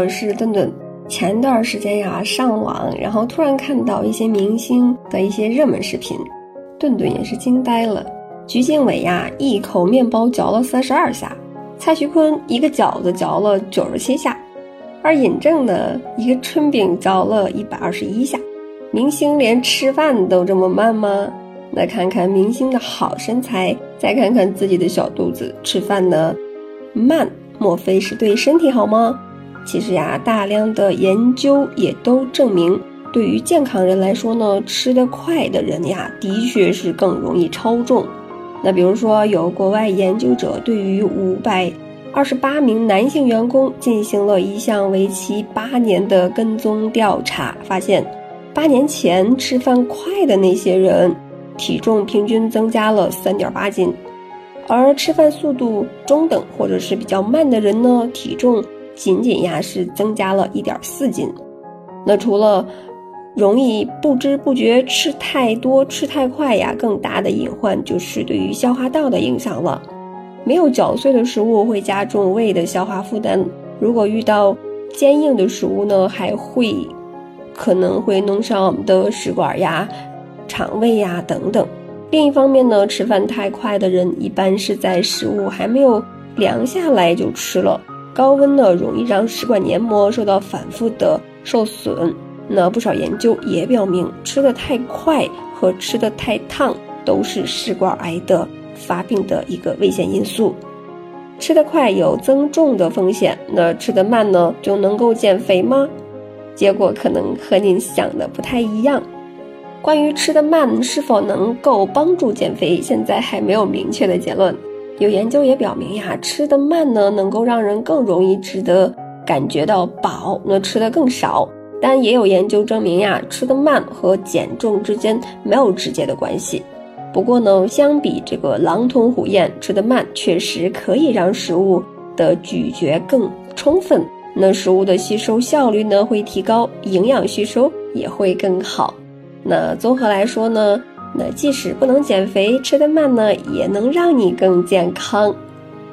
我是顿顿。前段时间呀，上网，然后突然看到一些明星的一些热门视频，顿顿也是惊呆了。鞠婧祎呀，一口面包嚼了三十二下；蔡徐坤一个饺子嚼了九十七下；而尹正呢，一个春饼嚼了一百二十一下。明星连吃饭都这么慢吗？那看看明星的好身材，再看看自己的小肚子，吃饭呢慢，莫非是对身体好吗？其实呀，大量的研究也都证明，对于健康人来说呢，吃得快的人呀，的确是更容易超重。那比如说，有国外研究者对于五百二十八名男性员工进行了一项为期八年的跟踪调查，发现，八年前吃饭快的那些人，体重平均增加了三点八斤，而吃饭速度中等或者是比较慢的人呢，体重仅仅呀是增加了一点四斤。那除了容易不知不觉吃太多、吃太快呀，更大的隐患就是对于消化道的影响了。没有嚼碎的食物会加重胃的消化负担，如果遇到坚硬的食物呢，还会可能会弄伤我们的食管呀、肠胃呀等等。另一方面呢，吃饭太快的人一般是在食物还没有凉下来就吃了，高温呢容易让食管黏膜受到反复的受损。那不少研究也表明，吃的太快和吃的太烫都是食管癌的发病的一个危险因素。吃得快有增重的风险，那吃得慢呢就能够减肥吗？结果可能和您想的不太一样。关于吃得慢是否能够帮助减肥，现在还没有明确的结论。有研究也表明呀，吃得慢呢能够让人更容易吃得感觉到饱，那吃得更少。但也有研究证明呀，吃得慢和减重之间没有直接的关系。不过呢，相比这个狼吞虎咽，吃得慢确实可以让食物的咀嚼更充分，那食物的吸收效率呢会提高，营养吸收也会更好。那综合来说呢，那即使不能减肥，吃得慢呢也能让你更健康。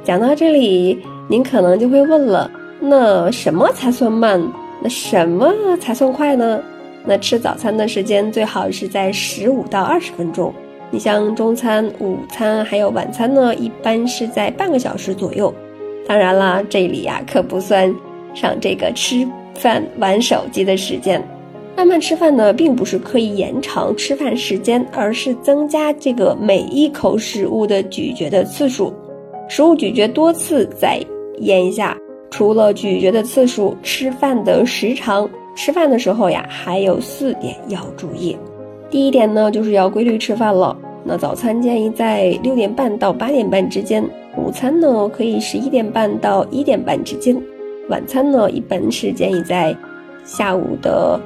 讲到这里，您可能就会问了，那什么才算慢？那什么才算快呢？那吃早餐的时间最好是在十五到二十分钟。你像中餐、午餐还有晚餐呢，一般是在半个小时左右。当然啦，这里呀可不算上这个吃饭玩手机的时间。慢慢吃饭呢，并不是刻意延长吃饭时间，而是增加这个每一口食物的咀嚼的次数。食物咀嚼多次再咽一下。除了咀嚼的次数，吃饭的时长，吃饭的时候呀，还有四点要注意。第一点呢，就是要规律吃饭了。那早餐建议在六点半到八点半之间，午餐呢可以十一点半到一点半之间，晚餐呢一般是建议在下午的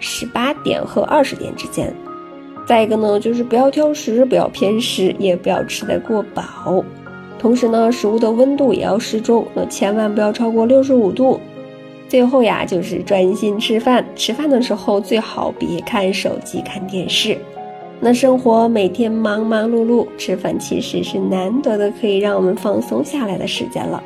十八点和二十点之间。再一个呢，就是不要挑食，不要偏食，也不要吃得过饱。同时呢，食物的温度也要适中，那千万不要超过六十五度。最后呀，就是专心吃饭，吃饭的时候最好别看手机、看电视。那生活每天忙忙碌碌，吃饭其实是难得的可以让我们放松下来的时间了。